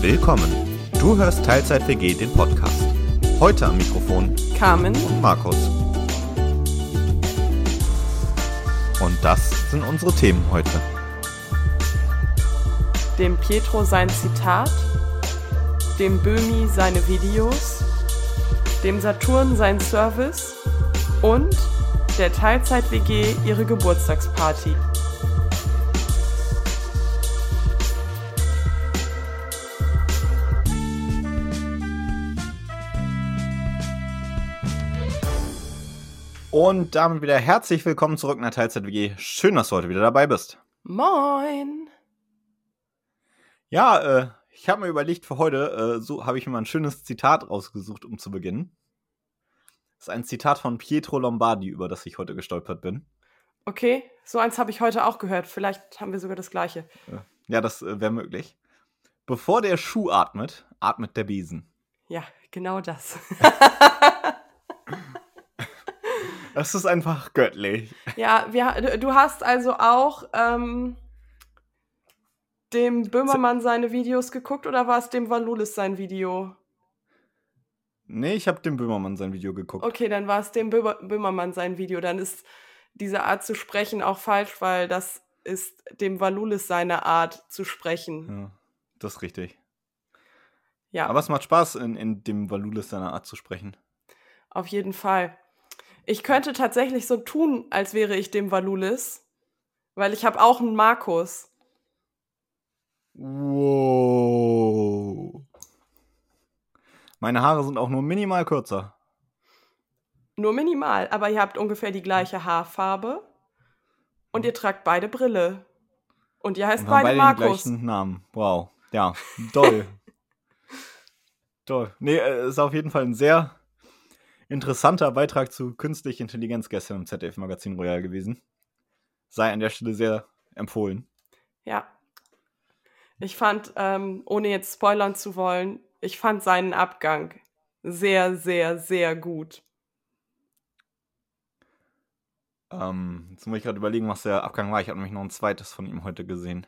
Willkommen. Du hörst Teilzeit WG den Podcast. Heute am Mikrofon Carmen. und Markus. Und das sind unsere Themen heute. dem Pietro sein Zitat, dem Böhmi seine Videos, dem Saturn sein Service und der Teilzeit-WG ihre Geburtstagsparty. Und damit wieder herzlich willkommen zurück in der Teilzeit WG. Schön, dass du heute wieder dabei bist. Moin! Ja, äh, ich habe mir überlegt, für heute äh, so habe ich mir mal ein schönes Zitat rausgesucht, um zu beginnen. Das ist ein Zitat von Pietro Lombardi, über das ich heute gestolpert bin. Okay, so eins habe ich heute auch gehört. Vielleicht haben wir sogar das gleiche. Ja, das äh, wäre möglich. Bevor der Schuh atmet, atmet der Besen. Ja, genau das. Das ist einfach göttlich. ja, wir, du hast also auch ähm, dem Böhmermann seine Videos geguckt oder war es dem Valulis sein Video? Nee, ich habe dem Böhmermann sein Video geguckt. Okay, dann war es dem Böhmer Böhmermann sein Video. Dann ist diese Art zu sprechen auch falsch, weil das ist dem Valulis seine Art zu sprechen. Ja, das ist richtig. Ja, Aber es macht Spaß, in, in dem Valulis seiner Art zu sprechen. auf jeden Fall. Ich könnte tatsächlich so tun, als wäre ich dem Valulis, weil ich habe auch einen Markus. Wow. Meine Haare sind auch nur minimal kürzer. Nur minimal, aber ihr habt ungefähr die gleiche Haarfarbe und ihr tragt beide Brille. Und ihr heißt Und beide beide den Markus. gleichen Namen. Wow. Ja, toll. toll. Nee, äh, ist auf jeden Fall ein sehr interessanter Beitrag zu künstlicher Intelligenz gestern im ZDF-Magazin Royal gewesen. Sei an der Stelle sehr empfohlen. Ja. Ich fand, ähm, ohne jetzt spoilern zu wollen, ich fand seinen Abgang sehr, sehr, sehr gut. Ähm, jetzt muss ich gerade überlegen, was der Abgang war. Ich habe nämlich noch ein zweites von ihm heute gesehen.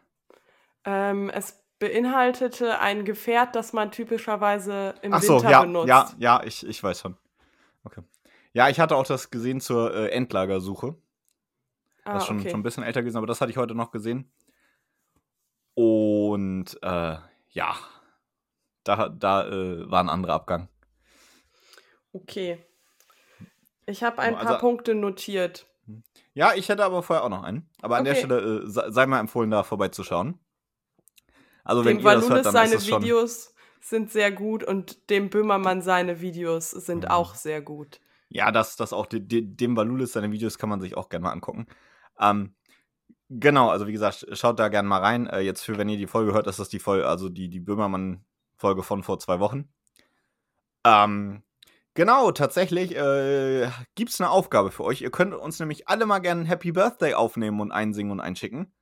Ähm, es beinhaltete ein Gefährt, das man typischerweise im Ach so, Winter ja, benutzt. ja, ja, ich, ich weiß schon. Okay. Ja, ich hatte auch das gesehen zur äh, Endlagersuche. ah, Das ist schon, okay. schon ein bisschen älter gewesen, aber das hatte ich heute noch gesehen. Und äh, ja, da, da äh, war ein anderer Abgang. okay. Ich habe ein Also- paar Punkte notiert. Ja, ich hätte aber vorher auch noch einen. Aber an der Okay. Stelle äh, sei mal empfohlen, da vorbeizuschauen. Also wenn Dem ihr das hört, dann ist seine es schon. Videos sind sehr gut und dem Böhmermann seine Videos sind Mhm. auch sehr gut. Ja, das, das auch, de, de, dem Valulis, seine Videos kann man sich auch gerne mal angucken. Ähm, genau, also wie gesagt, schaut da gerne mal rein. Äh, jetzt für, wenn ihr die Folge hört, ist das die Folge, also die, die Böhmermann-Folge von vor zwei Wochen. Ähm, genau, tatsächlich äh, gibt es eine Aufgabe für euch. Ihr könnt uns nämlich alle mal gerne ein Happy Birthday aufnehmen und einsingen und einschicken.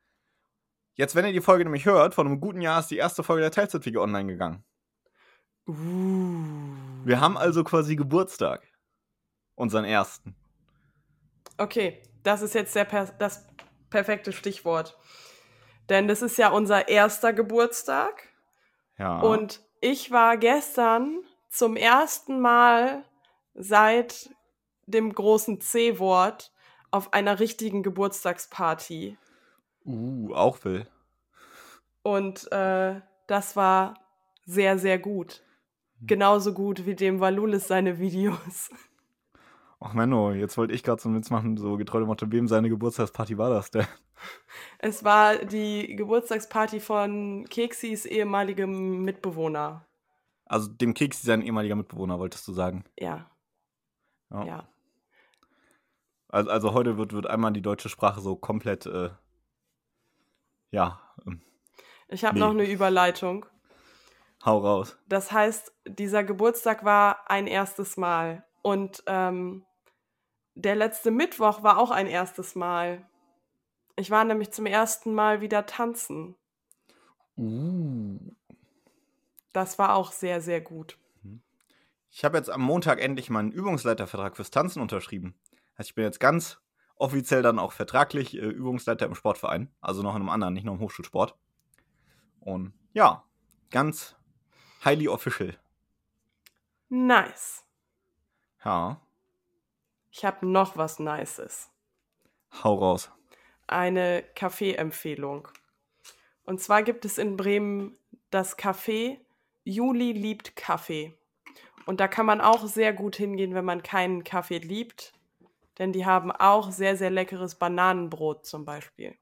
Jetzt, wenn ihr die Folge nämlich hört, vor einem guten Jahr ist die erste Folge der Teilzeitwege online gegangen. Uh. Wir haben also quasi Geburtstag. Unseren ersten. Okay, das ist jetzt per das perfekte Stichwort. Denn das ist ja unser erster Geburtstag. Ja. Und ich war gestern zum ersten Mal seit dem großen C-Wort auf einer richtigen Geburtstagsparty. Uh, auch will. Und äh, das war sehr, sehr gut. Genauso gut wie dem Valulis seine Videos. Ach Menno, jetzt wollte ich gerade so einen Witz machen, so getreu dem Motto, wem seine Geburtstagsparty war das denn? Es war die Geburtstagsparty von Keksis ehemaligem Mitbewohner. Also dem Keks, sein ehemaliger Mitbewohner, wolltest du sagen. Ja, ja. Also, also heute wird, wird einmal die deutsche Sprache so komplett, äh, ja, ähm, Ich habe Nee. noch eine Überleitung. Hau raus. Das heißt, dieser Geburtstag war ein erstes Mal. Und ähm, der letzte Mittwoch war auch ein erstes Mal. Ich war nämlich zum ersten Mal wieder tanzen. Uh. Das war auch sehr, sehr gut. Ich habe jetzt am Montag endlich meinen Übungsleitervertrag fürs Tanzen unterschrieben. Also ich bin jetzt ganz offiziell dann auch vertraglich äh, Übungsleiter im Sportverein. Also noch in einem anderen, nicht nur im Hochschulsport. Und ja, ganz Highly official. Nice. Ja, Ich habe noch was Nices. hau raus. Eine Kaffeeempfehlung. Und zwar gibt es in Bremen das Café Juli liebt Kaffee. Und da kann man auch sehr gut hingehen, wenn man keinen Kaffee liebt. Denn die haben auch sehr, sehr leckeres Bananenbrot zum Beispiel.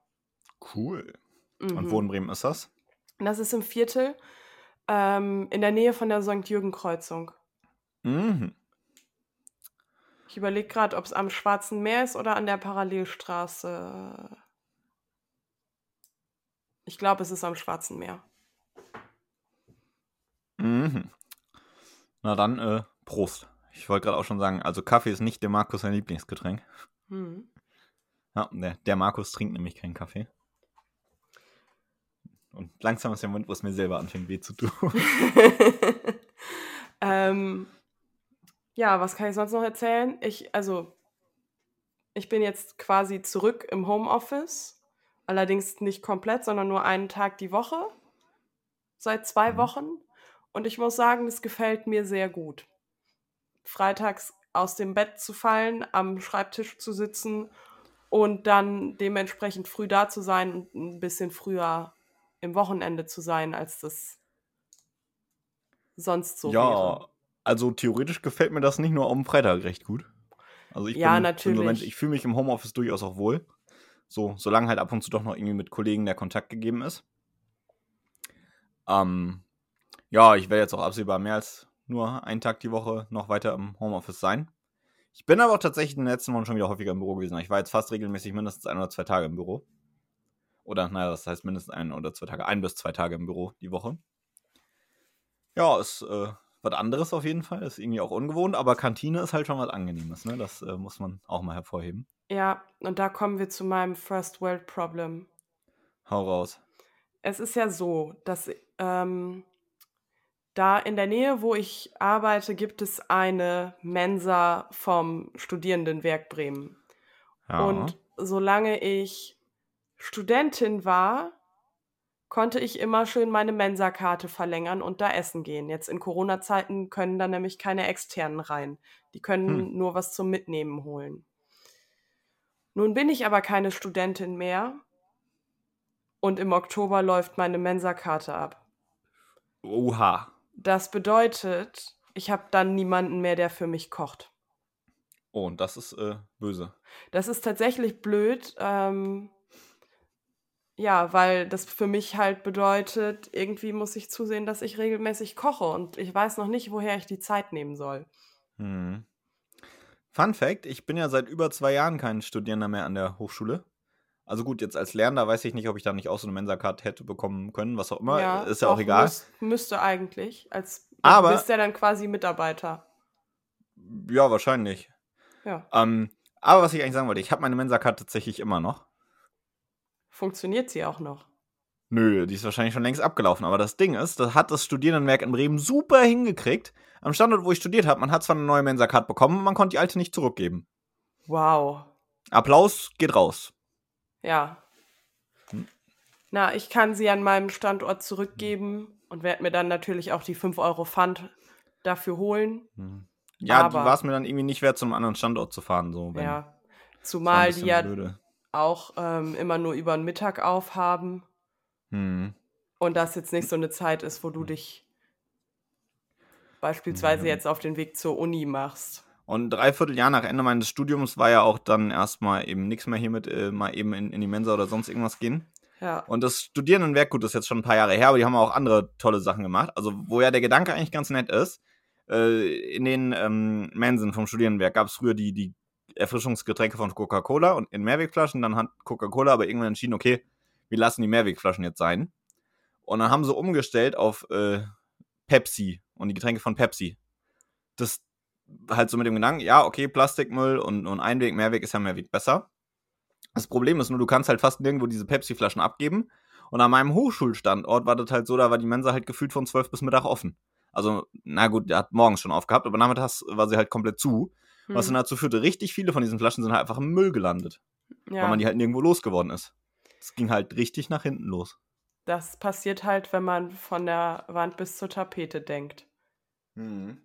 Cool. Mhm. Und wo in Bremen ist das? Das ist im Viertel ähm, in der Nähe von der St. Jürgen-Kreuzung. Mhm. Ich überlege gerade, ob es am Schwarzen Meer ist oder an der Parallelstraße. Ich glaube, es ist am Schwarzen Meer. Mhm. Na dann, äh, Prost. Ich wollte gerade auch schon sagen, also Kaffee ist nicht der Markus sein Lieblingsgetränk. Hm. Ja, der, der Markus trinkt nämlich keinen Kaffee. Und langsam ist der Mund, wo es mir selber anfängt weh zu tun. ähm, ja, was kann ich sonst noch erzählen? Ich, also, ich bin jetzt quasi zurück im Homeoffice. Allerdings nicht komplett, sondern nur einen Tag die Woche. Seit zwei Mhm. Wochen. Und ich muss sagen, es gefällt mir sehr gut. Freitags aus dem Bett zu fallen, am Schreibtisch zu sitzen und dann dementsprechend früh da zu sein und ein bisschen früher im Wochenende zu sein, als das sonst so ja, wäre. also theoretisch gefällt mir das nicht nur am Freitag recht gut. Also ich Ja, bin, bin so natürlich. Mensch, ich fühle mich im Homeoffice durchaus auch wohl. So, solange halt ab und zu doch noch irgendwie mit Kollegen der Kontakt gegeben ist. Ähm, ja, ich werde jetzt auch absehbar mehr als nur einen Tag die Woche noch weiter im Homeoffice sein. Ich bin aber auch tatsächlich in den letzten Wochen schon wieder häufiger im Büro gewesen. Ich war jetzt fast regelmäßig mindestens ein oder zwei Tage im Büro. Oder, naja, das heißt mindestens ein oder zwei Tage, ein bis zwei Tage im Büro die Woche. Ja, ist äh, was anderes auf jeden Fall. Ist irgendwie auch ungewohnt, aber Kantine ist halt schon was Angenehmes, ne? Das äh, muss man auch mal hervorheben. Ja, und da kommen wir zu meinem First World Problem. Hau raus. Es ist ja so, dass ähm, da in der Nähe, wo ich arbeite, gibt es eine Mensa vom Studierendenwerk Bremen. Ja. Und solange ich Studentin war, konnte ich immer schön meine Mensa-Karte verlängern und da essen gehen. Jetzt in Corona-Zeiten können da nämlich keine externen rein. Die können Hm. nur was zum Mitnehmen holen. Nun bin ich aber keine Studentin mehr und im Oktober läuft meine Mensa-Karte ab. Oha. Das bedeutet, ich habe dann niemanden mehr, der für mich kocht. Oh, und das ist äh, böse. Das ist tatsächlich blöd. Ähm, ja, weil das für mich halt bedeutet, irgendwie muss ich zusehen, dass ich regelmäßig koche und ich weiß noch nicht, woher ich die Zeit nehmen soll. Hm. Fun Fact: Ich bin ja seit über zwei Jahren kein Studierender mehr an der Hochschule. Also gut, jetzt als Lernender weiß ich nicht, ob ich da nicht auch so eine Mensa-Card hätte bekommen können, was auch immer. ist ja auch egal. müß- müsste eigentlich. Als Aber- du bist ja dann quasi Mitarbeiter. Ja, wahrscheinlich. Ja. Ähm, aber was ich eigentlich sagen wollte, ich habe meine Mensa-Card tatsächlich immer noch. Funktioniert sie auch noch? Nö, die ist wahrscheinlich schon längst abgelaufen. Aber das Ding ist, das hat das Studierendenwerk in Bremen super hingekriegt. Am Standort, wo ich studiert habe, man hat zwar eine neue Mensa-Card bekommen, man konnte die alte nicht zurückgeben. Wow. Applaus geht raus. Ja. Hm. Na, ich kann sie an meinem Standort zurückgeben und werde mir dann natürlich auch die 5 Euro Pfand dafür holen. Hm. Ja, war es mir dann irgendwie nicht wert, zum anderen Standort zu fahren. So, wenn, Ja. Zumal die ja blöde. Auch ähm, immer nur über den Mittag aufhaben Hm. und das jetzt nicht so eine Zeit ist, wo du dich beispielsweise Ja. jetzt auf den Weg zur Uni machst. Und dreiviertel Jahr nach Ende meines Studiums war ja auch dann erstmal eben nichts mehr hiermit, äh, mal eben in, in die Mensa oder sonst irgendwas gehen. Ja. Und das Studierendenwerk, gut, das ist jetzt schon ein paar Jahre her, aber die haben auch andere tolle Sachen gemacht. Also, wo ja der Gedanke eigentlich ganz nett ist, äh, in den ähm, Mensen vom Studierendenwerk gab es früher die, die Erfrischungsgetränke von Coca-Cola und in Mehrwegflaschen. Dann hat Coca-Cola aber irgendwann entschieden, okay, wir lassen die Mehrwegflaschen jetzt sein. Und dann haben sie umgestellt auf äh, Pepsi und die Getränke von Pepsi. Das halt so mit dem Gedanken, ja, okay, Plastikmüll und, und Einweg, Mehrweg ist ja Mehrweg besser. Das Problem ist nur, du kannst halt fast nirgendwo diese Pepsi-Flaschen abgeben. Und an meinem Hochschulstandort war das halt so, da war die Mensa halt gefühlt von 12 bis Mittag offen. Also, na gut, der hat morgens schon aufgehabt, aber nachmittags war sie halt komplett zu. Was Hm. dann dazu führte, richtig viele von diesen Flaschen sind halt einfach im Müll gelandet, ja. weil man die halt nirgendwo losgeworden ist. Es ging halt richtig nach hinten los. Das passiert halt, wenn man von der Wand bis zur Tapete denkt. Mhm.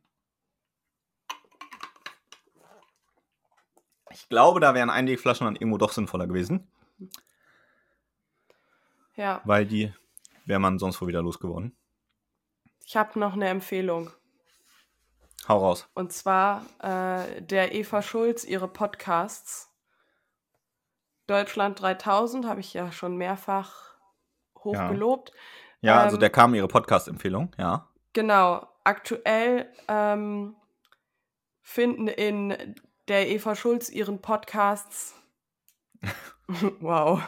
Ich glaube, da wären Einwegflaschen dann irgendwo doch sinnvoller gewesen. Ja. Weil die wäre man sonst wohl wieder losgeworden. Ich habe noch eine Empfehlung. Hau raus. Und zwar äh, der Eva Schulz, ihre Podcasts. Deutschland 3000 habe ich ja schon mehrfach hochgelobt. Ja, Ähm, also der kam ihre Podcast-Empfehlung, ja. Genau. Aktuell ähm, finden in der Eva Schulz ihren Podcasts. wow.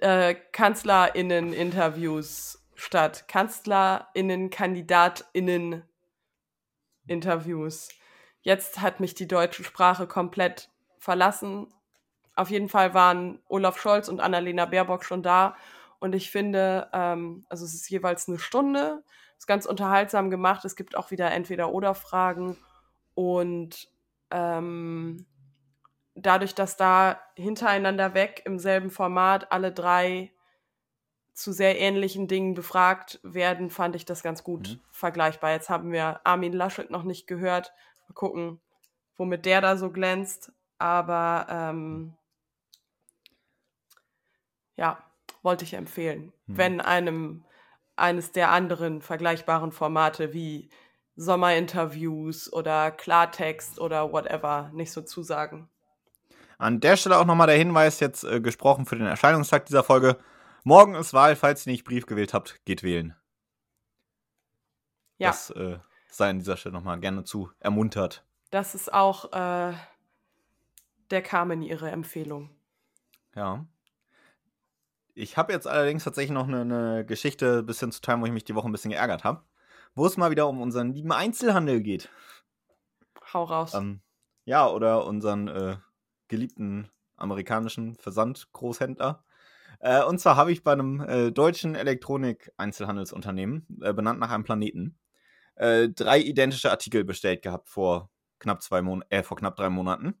Äh, Kanzlerinnen-Interviews statt. Kanzlerinnen-Kandidatinnen-Interviews. Jetzt hat mich die deutsche Sprache komplett verlassen. Auf jeden Fall waren Olaf Scholz und Annalena Baerbock schon da. Und ich finde, ähm, also es ist jeweils eine Stunde, ist ganz unterhaltsam gemacht. Es gibt auch wieder Entweder-Oder-Fragen. Und ähm, dadurch, dass da hintereinander weg im selben Format alle drei zu sehr ähnlichen Dingen befragt werden, fand ich das ganz gut Mhm. vergleichbar. Jetzt haben wir Armin Laschet noch nicht gehört. Mal gucken, womit der da so glänzt. Aber ähm, ja, wollte ich empfehlen. Mhm. Wenn einem eines der anderen vergleichbaren Formate wie Sommerinterviews oder Klartext oder whatever nicht so zusagen. An der Stelle auch nochmal der Hinweis, jetzt äh, gesprochen für den Erscheinungstag dieser Folge. Morgen ist Wahl, falls ihr nicht Brief gewählt habt, geht wählen. Ja, Das äh, sei an dieser Stelle nochmal gerne zu ermuntert. das ist auch äh, der Carmen ihre Empfehlung. Ja. Ich habe jetzt allerdings tatsächlich noch eine, eine Geschichte ein bisschen zu teilen, wo ich mich die Woche ein bisschen geärgert habe. Wo es mal wieder um unseren lieben Einzelhandel geht. Hau raus. Ähm, ja, oder unseren äh, geliebten amerikanischen Versandgroßhändler. Äh, und zwar habe ich bei einem äh, deutschen Elektronik-Einzelhandelsunternehmen, äh, benannt nach einem Planeten, äh, drei identische Artikel bestellt gehabt vor knapp, zwei Mon äh, vor knapp drei Monaten.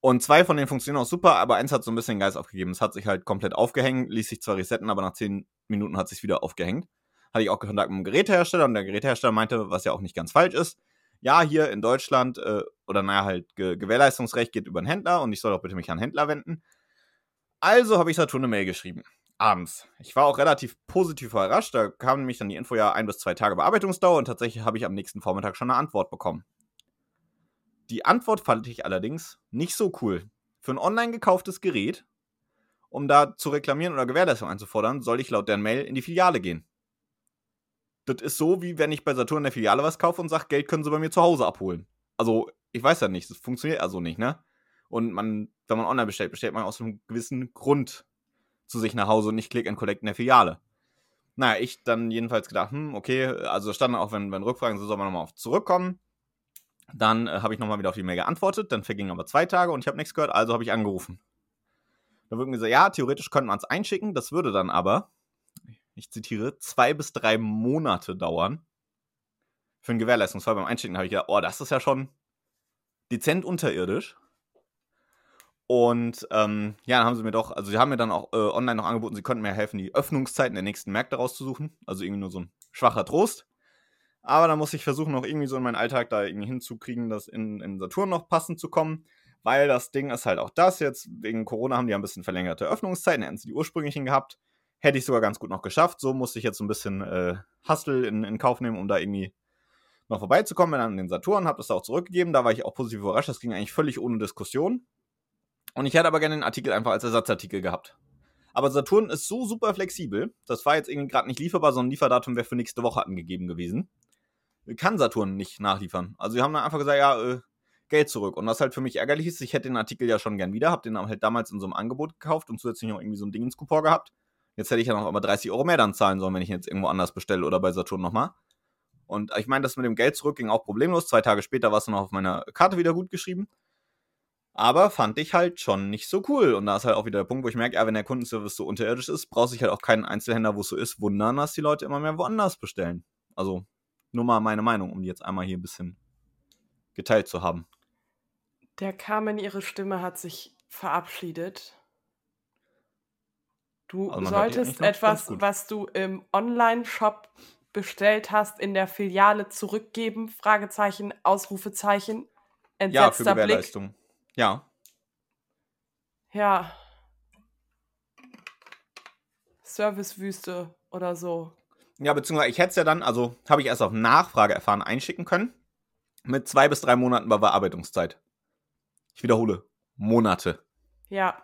Und zwei von denen funktionieren auch super, aber eins hat so ein bisschen Geist aufgegeben. Es hat sich halt komplett aufgehängt, ließ sich zwar resetten, aber nach zehn Minuten hat sich wieder aufgehängt. Hatte ich auch Kontakt mit dem Gerätehersteller und der Gerätehersteller meinte, was ja auch nicht ganz falsch ist, ja, hier in Deutschland, äh, oder naja, halt Ge Gewährleistungsrecht geht über einen Händler und ich soll doch bitte mich an Händler wenden. Also habe ich Saturn eine Mail geschrieben. Abends. Ich war auch relativ positiv überrascht. Da kam nämlich dann die Info ja ein bis zwei Tage Bearbeitungsdauer und tatsächlich habe ich am nächsten Vormittag schon eine Antwort bekommen. Die Antwort fand ich allerdings nicht so cool. Für ein online gekauftes Gerät, um da zu reklamieren oder Gewährleistung einzufordern, soll ich laut deren Mail in die Filiale gehen. Das ist so, wie wenn ich bei Saturn in der Filiale was kaufe und sage, Geld können sie bei mir zu Hause abholen. Also, ich weiß ja nicht, das funktioniert also nicht, ne? Und man, wenn man online bestellt, bestellt man aus einem gewissen Grund zu sich nach Hause und nicht Click and Collect in der Filiale. Naja, ich dann jedenfalls gedacht, hm, okay, also stand auch, wenn, wenn Rückfragen sind, soll man nochmal auf zurückkommen. Dann äh, habe ich nochmal wieder auf die Mail geantwortet, dann vergingen aber zwei Tage und ich habe nichts gehört, also habe ich angerufen. Da wird mir gesagt, ja, theoretisch könnte man es einschicken, das würde dann aber, ich zitiere, zwei bis drei Monate dauern. Für einen Gewährleistungsfall beim Einschicken habe ich gedacht, oh, das ist ja schon dezent unterirdisch. Und ähm, ja, dann haben sie mir doch, also sie haben mir dann auch äh, online noch angeboten, sie könnten mir helfen, die Öffnungszeiten der nächsten Märkte rauszusuchen. Also irgendwie nur so ein schwacher Trost. Aber dann muss ich versuchen, noch irgendwie so in meinen Alltag da irgendwie hinzukriegen, das in, in Saturn noch passend zu kommen. Weil das Ding ist halt auch das jetzt. Wegen Corona haben die ja ein bisschen verlängerte Öffnungszeiten, hätten sie die ursprünglichen gehabt. Hätte ich sogar ganz gut noch geschafft. So musste ich jetzt so ein bisschen äh, Hustle in, in Kauf nehmen, um da irgendwie noch vorbeizukommen. Bin dann in den Saturn, habe das da auch zurückgegeben. Da war ich auch positiv überrascht. Das ging eigentlich völlig ohne Diskussion. Und ich hätte aber gerne den Artikel einfach als Ersatzartikel gehabt. Aber Saturn ist so super flexibel. Das war jetzt irgendwie gerade nicht lieferbar, sondern Lieferdatum wäre für nächste Woche angegeben gewesen. Kann Saturn nicht nachliefern. Also, sie haben dann einfach gesagt, ja, äh, Geld zurück. Und was halt für mich ärgerlich ist, ich hätte den Artikel ja schon gern wieder, hab den halt damals in so einem Angebot gekauft und zusätzlich noch irgendwie so ein Dingenskupon gehabt. Jetzt hätte ich ja noch aber 30 Euro mehr dann zahlen sollen, wenn ich ihn jetzt irgendwo anders bestelle oder bei Saturn nochmal. Und ich meine, das mit dem Geld zurück ging auch problemlos. Zwei Tage später war es dann auch auf meiner Karte wieder gut geschrieben. Aber fand ich halt schon nicht so cool. Und da ist halt auch wieder der Punkt, wo ich merke, ja, wenn der Kundenservice so unterirdisch ist, braucht sich halt auch keinen Einzelhändler, wo es so ist, wundern, dass die Leute immer mehr woanders bestellen. Also, nur mal meine Meinung, um die jetzt einmal hier ein bisschen geteilt zu haben. Der Carmen, ihre Stimme hat sich verabschiedet. Du Also solltest etwas, was du im Online-Shop bestellt hast, in der Filiale zurückgeben? Fragezeichen, Ausrufezeichen, Ja, für entsetzter Blick. Ja. Ja. Servicewüste oder so. Ja, beziehungsweise ich hätte es ja dann, also habe ich erst auf Nachfrage erfahren, einschicken können. Mit zwei bis drei Monaten Bearbeitungszeit. Ich wiederhole, Monate. Ja.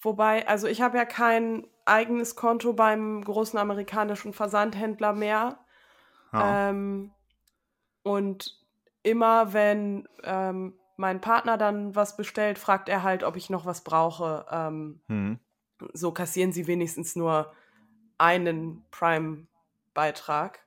Wobei, also ich habe ja kein eigenes Konto beim großen amerikanischen Versandhändler mehr. Ja. Ähm, und immer wenn ähm, mein Partner dann was bestellt, fragt er halt, ob ich noch was brauche. Ähm, Hm. so kassieren sie wenigstens nur einen Prime-Beitrag.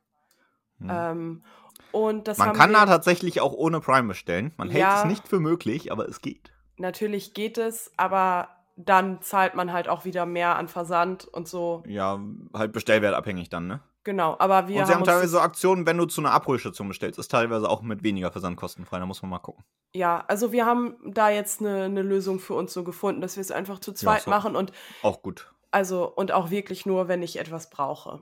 Hm. Ähm, und das Man kann wir, da tatsächlich auch ohne Prime bestellen. Man hält Ja. es nicht für möglich, aber es geht. natürlich geht es, aber dann zahlt man halt auch wieder mehr an Versand und so. Ja, halt bestellwertabhängig dann, ne? Genau, aber wir Und sie haben haben teilweise so Aktionen, wenn du zu einer Abholstation bestellst, ist teilweise auch mit weniger Versandkosten frei. Da muss man mal gucken. ja, also wir haben da jetzt eine, eine Lösung für uns so gefunden, dass wir es einfach zu zweit so. machen und Auch gut. Also, und auch wirklich nur, wenn ich etwas brauche.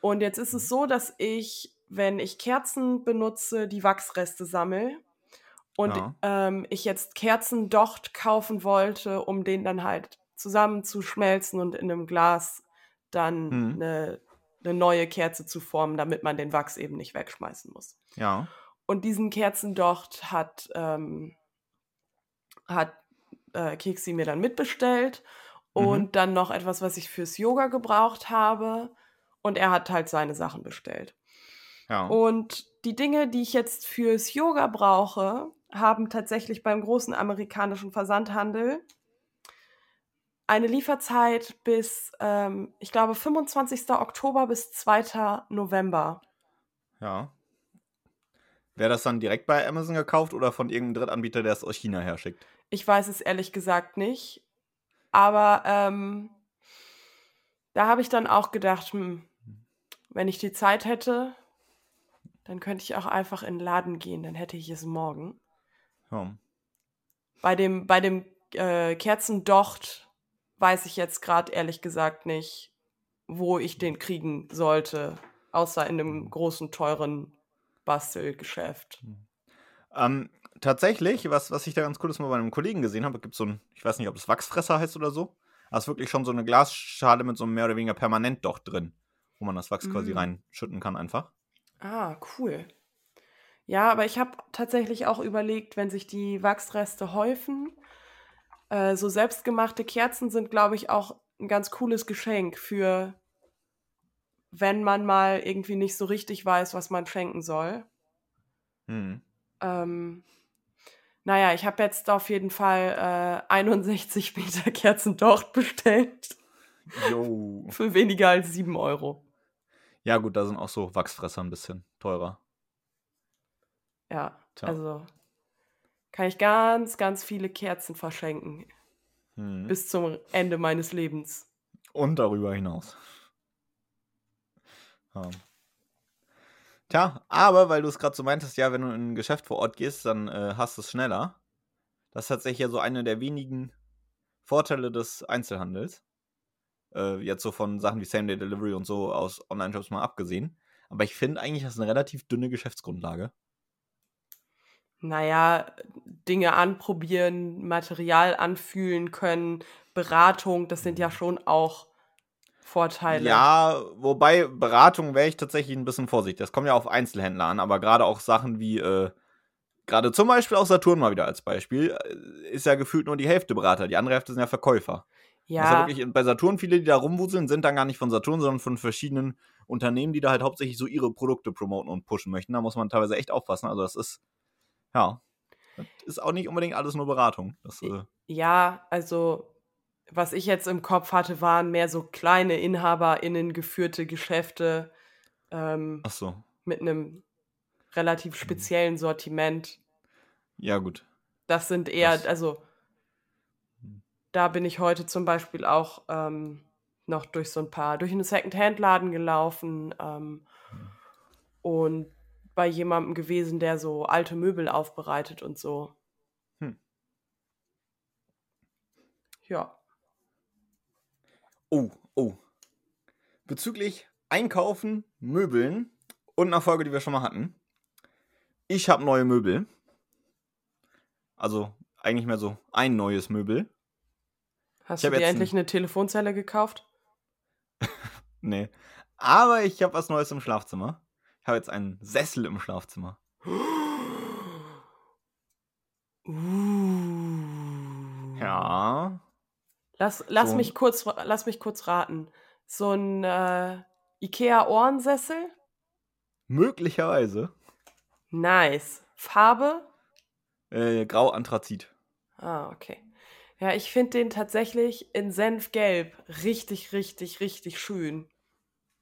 Und jetzt ist es so, dass ich, wenn ich Kerzen benutze, die Wachsreste sammle. Und Ja. ähm, ich jetzt Kerzendocht kaufen wollte, um den dann halt zusammenzuschmelzen und in einem Glas dann Mhm. eine, eine neue Kerze zu formen, damit man den Wachs eben nicht wegschmeißen muss. Ja. Und diesen Kerzendocht hat, ähm, hat äh, Keksi mir dann mitbestellt Mhm. und dann noch etwas, was ich fürs Yoga gebraucht habe. Und er hat halt seine Sachen bestellt. Ja. Und die Dinge, die ich jetzt fürs Yoga brauche, haben tatsächlich beim großen amerikanischen Versandhandel eine Lieferzeit bis, ähm, ich glaube, 25. Oktober bis 2. November. Ja. Wäre das dann direkt bei Amazon gekauft oder von irgendeinem Drittanbieter, der es aus China her schickt? Ich weiß es ehrlich gesagt nicht. Aber ähm, da habe ich dann auch gedacht, hm, wenn ich die Zeit hätte, dann könnte ich auch einfach in den Laden gehen, dann hätte ich es morgen. Ja. Bei dem, bei dem äh, Kerzendocht weiß ich jetzt gerade ehrlich gesagt nicht, wo ich den kriegen sollte, außer in einem großen, teuren Bastelgeschäft. Ähm, tatsächlich, was, was ich da ganz cool ist, mal bei einem Kollegen gesehen habe, gibt es so ein, ich weiß nicht, ob es Wachsfresser heißt oder so. Da ist wirklich schon so eine Glasschale mit so einem mehr oder weniger Permanentdocht drin, wo man das Wachs quasi Mm. reinschütten kann einfach. Ah, cool. Ja, aber ich habe tatsächlich auch überlegt, wenn sich die Wachsreste häufen, äh, so selbstgemachte Kerzen sind, glaube ich, auch ein ganz cooles Geschenk für, wenn man mal irgendwie nicht so richtig weiß, was man schenken soll. Hm. Ähm, naja, ich habe jetzt auf jeden Fall äh, 61 Meter Kerzendocht bestellt Jo. für weniger als 7 Euro. Ja, gut, da sind auch so Wachsfresser ein bisschen teurer. Ja, Tja. also kann ich ganz, ganz viele Kerzen verschenken. Hm. bis zum Ende meines Lebens. Und darüber hinaus. Ja. Tja, aber weil du es gerade so meintest, ja, wenn du in ein Geschäft vor Ort gehst, dann äh, hast du es schneller. Das ist tatsächlich ja so einer der wenigen Vorteile des Einzelhandels. Äh, jetzt so von Sachen wie Same-Day-Delivery und so aus Online-Shops mal abgesehen. Aber ich finde eigentlich, das ist eine relativ dünne Geschäftsgrundlage. Naja, Dinge anprobieren, Material anfühlen können, Beratung, das sind ja schon auch Vorteile. Ja, wobei Beratung wäre ich tatsächlich ein bisschen vorsichtig. Das kommt ja auf Einzelhändler an, aber gerade auch Sachen wie, äh, gerade zum Beispiel auch Saturn mal wieder als Beispiel, äh, ist ja gefühlt nur die Hälfte Berater. Die andere Hälfte sind ja Verkäufer. Das ist ja ja, wirklich, bei Saturn viele, die da rumwuseln, sind dann gar nicht von Saturn, sondern von verschiedenen Unternehmen, die da halt hauptsächlich so ihre Produkte promoten und pushen möchten. Da muss man teilweise echt aufpassen. Also das ist, ja, das ist auch nicht unbedingt alles nur Beratung. Das, äh, ja, also was ich jetzt im Kopf hatte, waren mehr so kleine InhaberInnen geführte Geschäfte ähm, ach so, mit einem relativ speziellen Sortiment. ja gut. Das sind eher, Das- also da bin ich heute zum Beispiel auch ähm, noch durch so ein paar, durch einen Second-Hand-Laden gelaufen ähm, und bei jemandem gewesen, der so alte Möbel aufbereitet und so. Hm. Ja. Oh, oh. Bezüglich Einkaufen, Möbeln und einer Folge, die wir schon mal hatten. Ich habe neue Möbel. Also eigentlich mehr so ein neues Möbel. Hast du dir endlich ein... eine Telefonzelle gekauft? nee. Aber ich habe was Neues im Schlafzimmer. Habe jetzt einen Sessel im Schlafzimmer. Uh. Ja. Lass, lass, so. mich kurz, lass mich kurz raten. So ein äh, Ikea-Ohrensessel? Möglicherweise. Nice. Farbe? Äh, Grau Anthrazit. Ah, okay. Ja, ich finde den tatsächlich in Senfgelb richtig, richtig, richtig schön.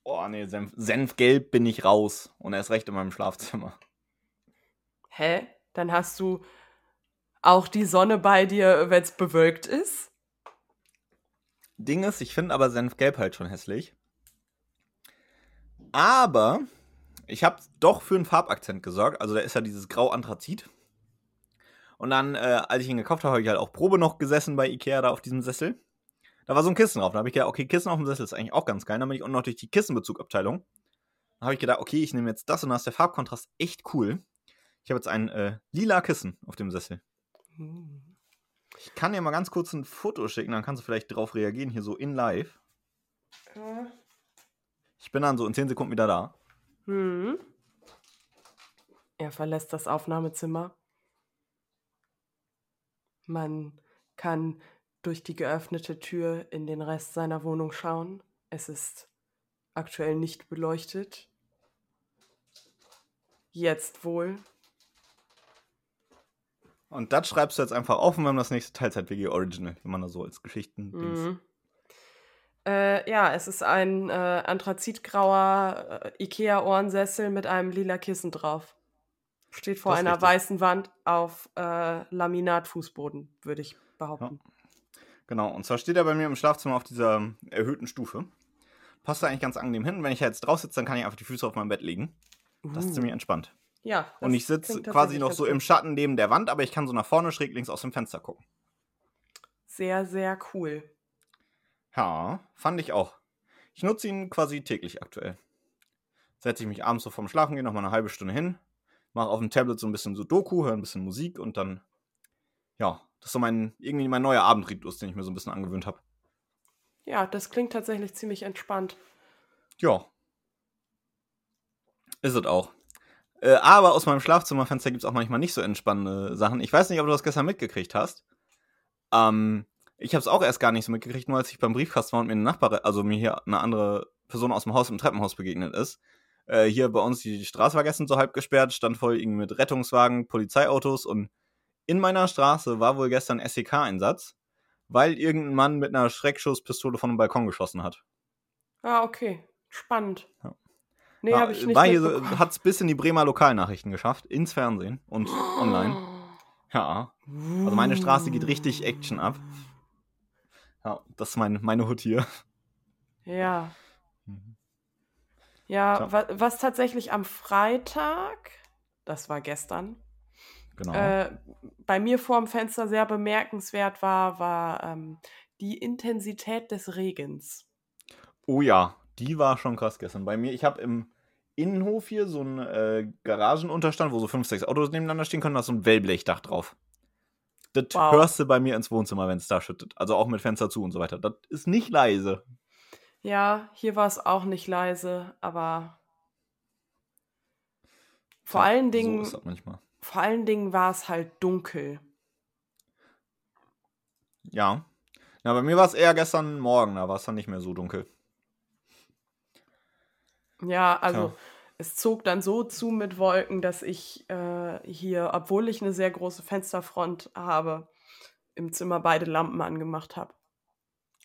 Oh, nee, Senf, Senfgelb bin ich raus. Und er ist recht in meinem Schlafzimmer. Hä? Dann hast du auch die Sonne bei dir, wenn es bewölkt ist? Ding ist, ich finde aber Senfgelb halt schon hässlich. Aber ich habe doch für einen Farbakzent gesorgt. Also da ist ja dieses Grau-Anthrazit. Und dann, äh, als ich ihn gekauft habe, habe ich halt auch Probe noch gesessen bei Ikea da auf diesem Sessel. Da war so ein Kissen drauf. Da habe ich gedacht, okay, Kissen auf dem Sessel ist eigentlich auch ganz geil. Dann bin ich auch noch durch die Kissenbezugabteilung. Da habe ich gedacht, okay, ich nehme jetzt das und da ist der Farbkontrast echt cool. Ich habe jetzt ein äh, lila Kissen auf dem Sessel. Ich kann dir mal ganz kurz ein Foto schicken, dann kannst du vielleicht drauf reagieren, hier so in live. Ja. Ich bin dann so in 10 Sekunden wieder da. Hm. Er verlässt das Aufnahmezimmer. Man kann durch die geöffnete Tür in den Rest seiner Wohnung schauen. Es ist aktuell nicht beleuchtet. Jetzt wohl. Und das schreibst du jetzt einfach auf und wir haben das nächste Teilzeit-WG Original, wenn man da so als Geschichten. Mhm. Äh, ja, es ist ein äh, anthrazitgrauer äh, Ikea-Ohrensessel mit einem lila Kissen drauf. Steht vor einer richtig. weißen Wand auf äh, Laminatfußboden, würde ich behaupten. Ja. Genau, und zwar steht er bei mir im Schlafzimmer auf dieser ähm, erhöhten Stufe. Passt da eigentlich ganz angenehm hin. Wenn ich jetzt drauf sitze, dann kann ich einfach die Füße auf meinem Bett legen. Das ist uh. ziemlich entspannt. Ja. Und ich sitze quasi noch so im Schatten neben der Wand, aber ich kann so nach vorne schräg links aus dem Fenster gucken. Sehr, sehr cool. Ja, fand ich auch. Ich nutze ihn quasi täglich aktuell. Setze ich mich abends so vorm Schlafen gehen noch mal eine halbe Stunde hin, mache auf dem Tablet so ein bisschen Sudoku, höre ein bisschen Musik und dann, ja, das ist so mein, irgendwie mein neuer Abendrhythmus, den ich mir so ein bisschen angewöhnt habe. Ja, das klingt tatsächlich ziemlich entspannt. Ja. Ist es auch. Äh, aber aus meinem Schlafzimmerfenster gibt es auch manchmal nicht so entspannende Sachen. Ich weiß nicht, ob du das gestern mitgekriegt hast. Ähm, ich habe es auch erst gar nicht so mitgekriegt, nur als ich beim Briefkasten war und mir eine Nachbarin, also mir hier eine andere Person aus dem Haus im Treppenhaus begegnet ist. Äh, hier bei uns die Straße war gestern so halb gesperrt, stand voll irgendwie mit Rettungswagen, Polizeiautos und in meiner Straße war wohl gestern SEK-Einsatz, weil irgendein Mann mit einer Schreckschusspistole von einem Balkon geschossen hat. Ah, okay. Spannend. Ja. Nee, ja, habe ich nicht so, Hat es bis in die Bremer Lokalnachrichten geschafft, ins Fernsehen und online. Ja. Also meine Straße geht richtig Action ab. Ja, das ist meine, meine Hut hier. Ja. Mhm. Ja, wa was tatsächlich am Freitag, das war gestern, genau. äh, bei mir vor dem Fenster sehr bemerkenswert war, war ähm, die Intensität des Regens. Oh ja, die war schon krass gestern. Bei mir, ich habe im Innenhof hier so einen äh, Garagenunterstand, wo so fünf, sechs Autos nebeneinander stehen können, da ist so ein Wellblechdach drauf. Das wow. hörst du bei mir ins Wohnzimmer, wenn es da schüttet. Also auch mit Fenster zu und so weiter. Das ist nicht leise. Ja, hier war es auch nicht leise, aber vor allen Dingen. So ist das manchmal. Vor allen Dingen war es halt dunkel. Ja. Ja, bei mir war es eher gestern Morgen, da war es dann nicht mehr so dunkel. Ja, also. Tja es zog dann so zu mit Wolken, dass ich äh, hier, obwohl ich eine sehr große Fensterfront habe, im Zimmer beide Lampen angemacht habe.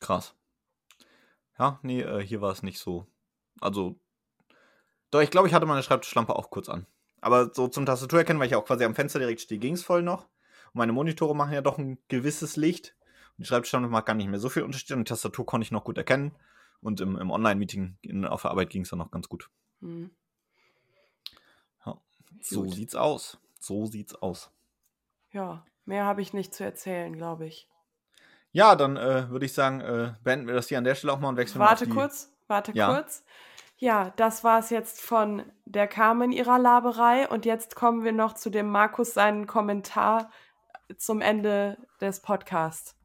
Krass. Ja, nee, äh, hier war es nicht so. Also, doch, ich glaube, ich hatte meine Schreibtischlampe auch kurz an. Aber so zum Tastatur erkennen, weil ich auch quasi am Fenster direkt stehe, ging es voll noch. Und meine Monitore machen ja doch ein gewisses Licht. Und die Schreibtischlampe macht gar nicht mehr so viel Unterschied. Und die Tastatur konnte ich noch gut erkennen. Und im, im Online-Meeting auf der Arbeit ging es dann noch ganz gut. Mhm. So Gut. sieht's aus. So sieht's aus. Ja, mehr habe ich nicht zu erzählen, glaube ich. Ja, dann äh, würde ich sagen, äh, beenden wir das hier an der Stelle auch mal und wechseln Warte kurz, warte Ja. kurz. Ja, das war es jetzt von der Carmen ihrer Laberei und jetzt kommen wir noch zu dem Markus seinen Kommentar zum Ende des Podcasts.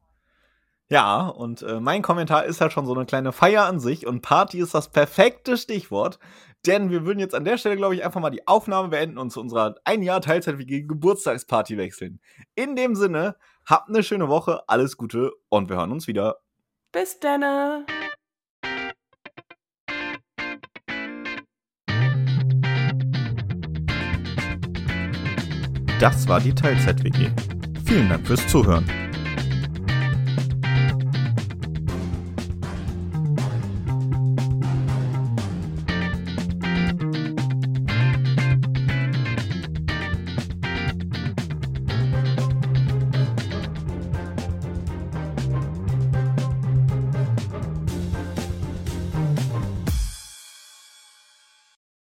Ja, und äh, mein Kommentar ist halt schon so eine kleine Feier an sich und Party ist das perfekte Stichwort, denn wir würden jetzt an der Stelle, glaube ich, einfach mal die Aufnahme beenden und zu unserer ein Jahr Teilzeit-WG Geburtstagsparty wechseln. In dem Sinne, habt eine schöne Woche, alles Gute und wir hören uns wieder. Bis denne! Das war die Teilzeit-WG. Vielen Dank fürs Zuhören.